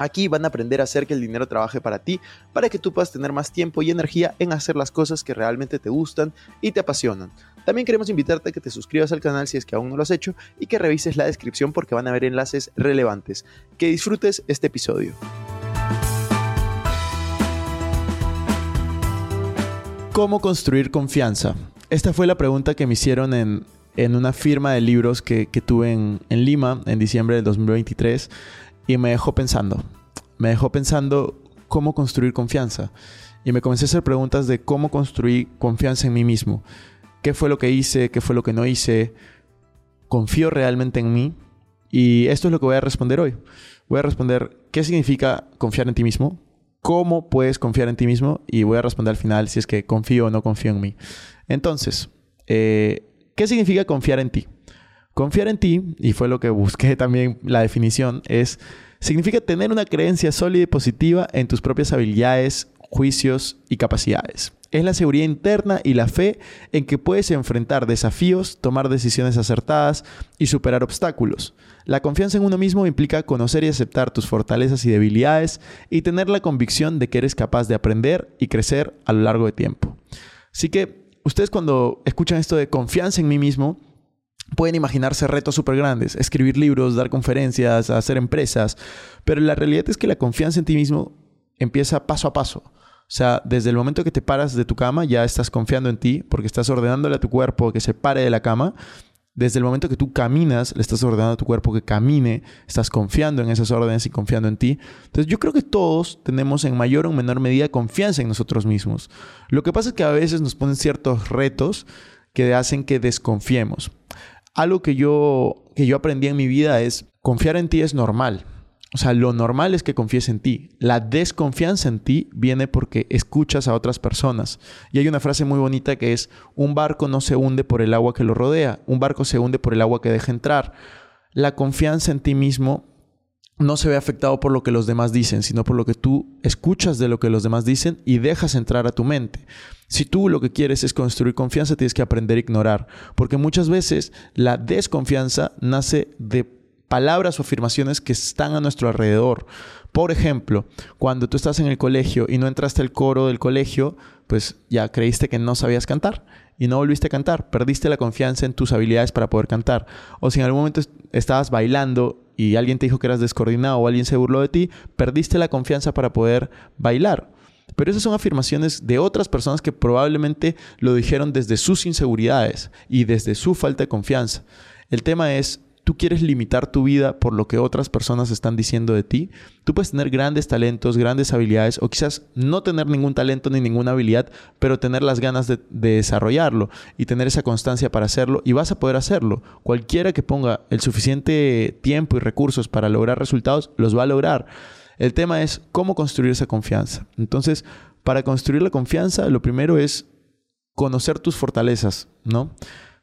Aquí van a aprender a hacer que el dinero trabaje para ti, para que tú puedas tener más tiempo y energía en hacer las cosas que realmente te gustan y te apasionan. También queremos invitarte a que te suscribas al canal si es que aún no lo has hecho y que revises la descripción porque van a haber enlaces relevantes. Que disfrutes este episodio. ¿Cómo construir confianza? Esta fue la pregunta que me hicieron en, una firma de libros que, tuve en, en Lima en diciembre del 2023 y me dejó pensando. Me dejó pensando cómo construir confianza. Y me comencé a hacer preguntas de cómo construir confianza en mí mismo. ¿Qué fue lo que hice? ¿Qué fue lo que no hice? ¿Confío realmente en mí? Y esto es lo que voy a responder hoy. Voy a responder qué significa confiar en ti mismo, cómo puedes confiar en ti mismo y voy a responder al final si es que confío o no confío en mí. Entonces, eh, ¿qué significa confiar en ti? Confiar en ti, y fue lo que busqué también la definición, es significa tener una creencia sólida y positiva en tus propias habilidades, juicios y capacidades. Es la seguridad interna y la fe en que puedes enfrentar desafíos, tomar decisiones acertadas y superar obstáculos. La confianza en uno mismo implica conocer y aceptar tus fortalezas y debilidades y tener la convicción de que eres capaz de aprender y crecer a lo largo de tiempo. Así que ustedes cuando escuchan esto de confianza en mí mismo, pueden imaginarse retos súper grandes, escribir libros, dar conferencias, hacer empresas, pero la realidad es que la confianza en ti mismo empieza paso a paso. O sea, desde el momento que te paras de tu cama ya estás confiando en ti porque estás ordenándole a tu cuerpo que se pare de la cama. Desde el momento que tú caminas, le estás ordenando a tu cuerpo que camine, estás confiando en esas órdenes y confiando en ti. Entonces yo creo que todos tenemos en mayor o menor medida confianza en nosotros mismos. Lo que pasa es que a veces nos ponen ciertos retos que hacen que desconfiemos algo que yo, que yo aprendí en mi vida es confiar en ti es normal. O sea, lo normal es que confíes en ti. La desconfianza en ti viene porque escuchas a otras personas. Y hay una frase muy bonita que es, un barco no se hunde por el agua que lo rodea, un barco se hunde por el agua que deja entrar. La confianza en ti mismo no se ve afectado por lo que los demás dicen, sino por lo que tú escuchas de lo que los demás dicen y dejas entrar a tu mente. Si tú lo que quieres es construir confianza, tienes que aprender a ignorar, porque muchas veces la desconfianza nace de palabras o afirmaciones que están a nuestro alrededor. Por ejemplo, cuando tú estás en el colegio y no entraste al coro del colegio, pues ya creíste que no sabías cantar y no volviste a cantar, perdiste la confianza en tus habilidades para poder cantar. O si en algún momento estabas bailando y alguien te dijo que eras descoordinado o alguien se burló de ti, perdiste la confianza para poder bailar. Pero esas son afirmaciones de otras personas que probablemente lo dijeron desde sus inseguridades y desde su falta de confianza. El tema es tú quieres limitar tu vida por lo que otras personas están diciendo de ti, tú puedes tener grandes talentos, grandes habilidades o quizás no tener ningún talento ni ninguna habilidad, pero tener las ganas de, desarrollarlo y tener esa constancia para hacerlo y vas a poder hacerlo. Cualquiera que ponga el suficiente tiempo y recursos para lograr resultados, los va a lograr. El tema es cómo construir esa confianza. Entonces, para construir la confianza, lo primero es conocer tus fortalezas, ¿no?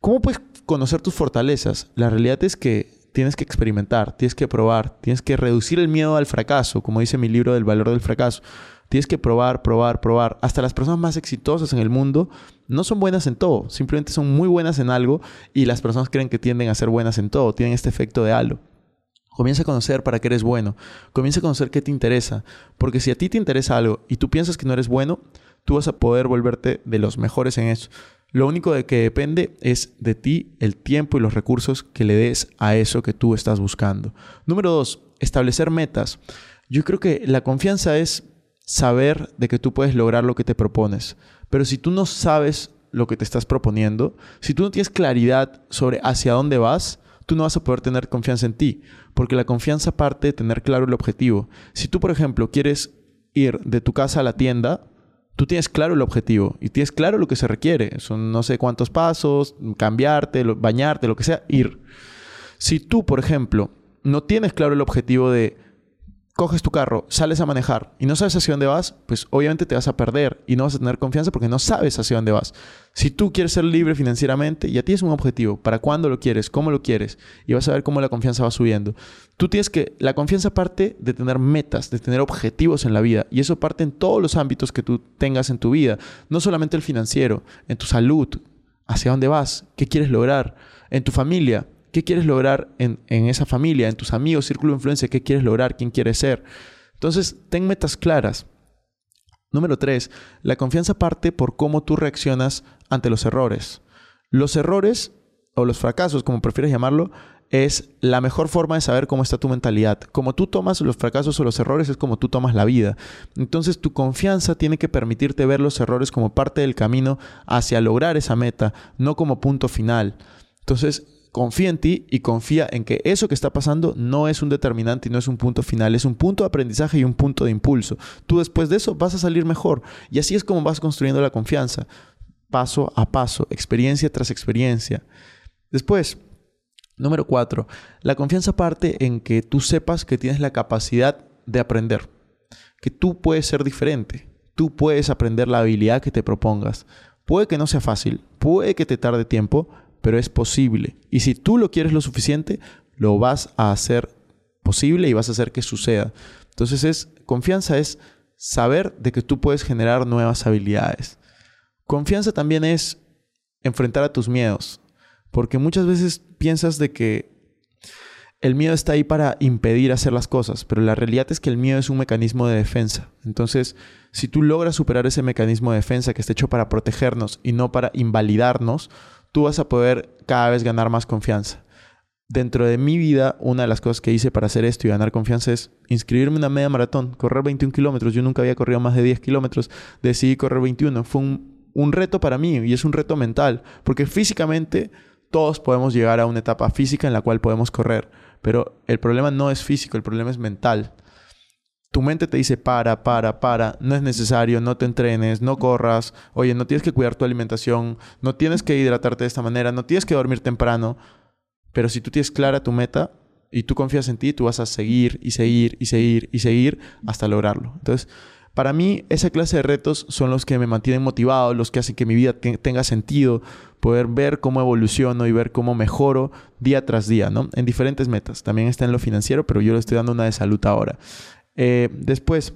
¿Cómo puedes conocer tus fortalezas? La realidad es que tienes que experimentar, tienes que probar, tienes que reducir el miedo al fracaso, como dice mi libro del valor del fracaso. Tienes que probar, probar, probar. Hasta las personas más exitosas en el mundo no son buenas en todo, simplemente son muy buenas en algo y las personas creen que tienden a ser buenas en todo, tienen este efecto de halo. Comienza a conocer para qué eres bueno, comienza a conocer qué te interesa, porque si a ti te interesa algo y tú piensas que no eres bueno, tú vas a poder volverte de los mejores en eso. Lo único de que depende es de ti el tiempo y los recursos que le des a eso que tú estás buscando. Número dos, establecer metas. Yo creo que la confianza es saber de que tú puedes lograr lo que te propones. Pero si tú no sabes lo que te estás proponiendo, si tú no tienes claridad sobre hacia dónde vas, tú no vas a poder tener confianza en ti, porque la confianza parte de tener claro el objetivo. Si tú, por ejemplo, quieres ir de tu casa a la tienda, tú tienes claro el objetivo y tienes claro lo que se requiere. Son no sé cuántos pasos, cambiarte, bañarte, lo que sea, ir. Si tú, por ejemplo, no tienes claro el objetivo de coges tu carro, sales a manejar y no sabes hacia dónde vas, pues obviamente te vas a perder y no vas a tener confianza porque no sabes hacia dónde vas. Si tú quieres ser libre financieramente, ya tienes un objetivo. ¿Para cuándo lo quieres? ¿Cómo lo quieres? Y vas a ver cómo la confianza va subiendo. Tú tienes que, la confianza parte de tener metas, de tener objetivos en la vida. Y eso parte en todos los ámbitos que tú tengas en tu vida. No solamente el financiero, en tu salud, hacia dónde vas, qué quieres lograr, en tu familia, ¿Qué quieres lograr en, esa familia, en tus amigos, círculo de influencia? ¿Qué quieres lograr? ¿Quién quieres ser? Entonces, ten metas claras. Número tres, la confianza parte por cómo tú reaccionas ante los errores. Los errores o los fracasos, como prefieres llamarlo, es la mejor forma de saber cómo está tu mentalidad. Como tú tomas los fracasos o los errores es como tú tomas la vida. Entonces tu confianza tiene que permitirte ver los errores como parte del camino hacia lograr esa meta, no como punto final. Entonces confía en ti y confía en que eso que está pasando no es un determinante y no es un punto final, es un punto de aprendizaje y un punto de impulso. Tú después de eso vas a salir mejor y así es como vas construyendo la confianza, paso a paso, experiencia tras experiencia. Después, número cuatro, la confianza parte en que tú sepas que tienes la capacidad de aprender, que tú puedes ser diferente, tú puedes aprender la habilidad que te propongas. Puede que no sea fácil, puede que te tarde tiempo, pero es posible. Y si tú lo quieres lo suficiente, lo vas a hacer posible y vas a hacer que suceda. Entonces es confianza es saber de que tú puedes generar nuevas habilidades. Confianza también es enfrentar a tus miedos, porque muchas veces piensas de que el miedo está ahí para impedir hacer las cosas, pero la realidad es que el miedo es un mecanismo de defensa. Entonces, si tú logras superar ese mecanismo de defensa que está hecho para protegernos y no para invalidarnos, tú vas a poder cada vez ganar más confianza. Dentro de mi vida, una de las cosas que hice para hacer esto y ganar confianza es inscribirme en una media maratón, correr 21 kilómetros. Yo nunca había corrido más de 10 kilómetros, decidí correr 21. Fue un, un reto para mí y es un reto mental, porque físicamente todos podemos llegar a una etapa física en la cual podemos correr, pero el problema no es físico, el problema es mental. Tu mente te dice para, para, para, no es necesario, no te entrenes, no corras, oye, no tienes que cuidar tu alimentación, no tienes que hidratarte de esta manera, no tienes que dormir temprano. Pero si tú tienes clara tu meta y tú confías en ti, tú vas a seguir y seguir y seguir y seguir hasta lograrlo. Entonces, para mí, esa clase de retos son los que me mantienen motivado, los que hacen que mi vida tenga sentido, poder ver cómo evoluciono y ver cómo mejoro día tras día, ¿no? En diferentes metas. También está en lo financiero, pero yo le estoy dando una de salud ahora. Eh, después,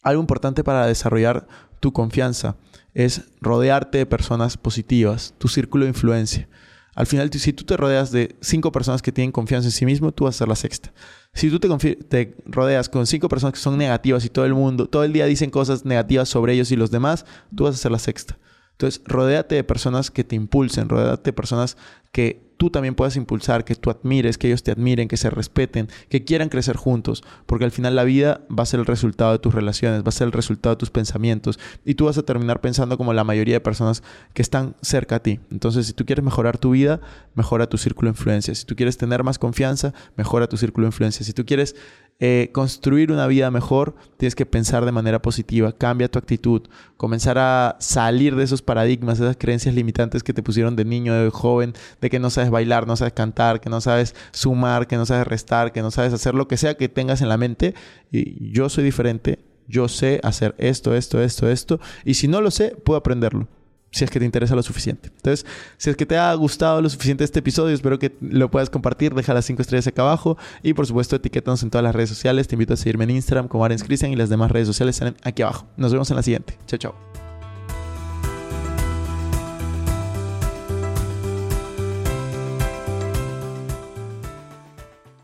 algo importante para desarrollar tu confianza es rodearte de personas positivas, tu círculo de influencia. Al final, si tú te rodeas de cinco personas que tienen confianza en sí mismo, tú vas a ser la sexta. Si tú te, te, rodeas con cinco personas que son negativas y todo el mundo, todo el día dicen cosas negativas sobre ellos y los demás, tú vas a ser la sexta. Entonces, rodéate de personas que te impulsen, rodéate de personas que tú también puedas impulsar, que tú admires, que ellos te admiren, que se respeten, que quieran crecer juntos, porque al final la vida va a ser el resultado de tus relaciones, va a ser el resultado de tus pensamientos y tú vas a terminar pensando como la mayoría de personas que están cerca a ti. Entonces, si tú quieres mejorar tu vida, mejora tu círculo de influencia. Si tú quieres tener más confianza, mejora tu círculo de influencia. Si tú quieres eh, construir una vida mejor, tienes que pensar de manera positiva, cambia tu actitud, comenzar a salir de esos paradigmas, esas creencias limitantes que te pusieron de niño, de joven, de que no sabes bailar, no sabes cantar, que no sabes sumar, que no sabes restar, que no sabes hacer lo que sea que tengas en la mente. Y yo soy diferente, yo sé hacer esto, esto, esto, esto, y si no lo sé, puedo aprenderlo si es que te interesa lo suficiente. Entonces, si es que te ha gustado lo suficiente este episodio, espero que lo puedas compartir, deja las 5 estrellas acá abajo y por supuesto etiquétanos en todas las redes sociales. Te invito a seguirme en Instagram como Arens Cristian y las demás redes sociales están aquí abajo. Nos vemos en la siguiente. Chao, chao.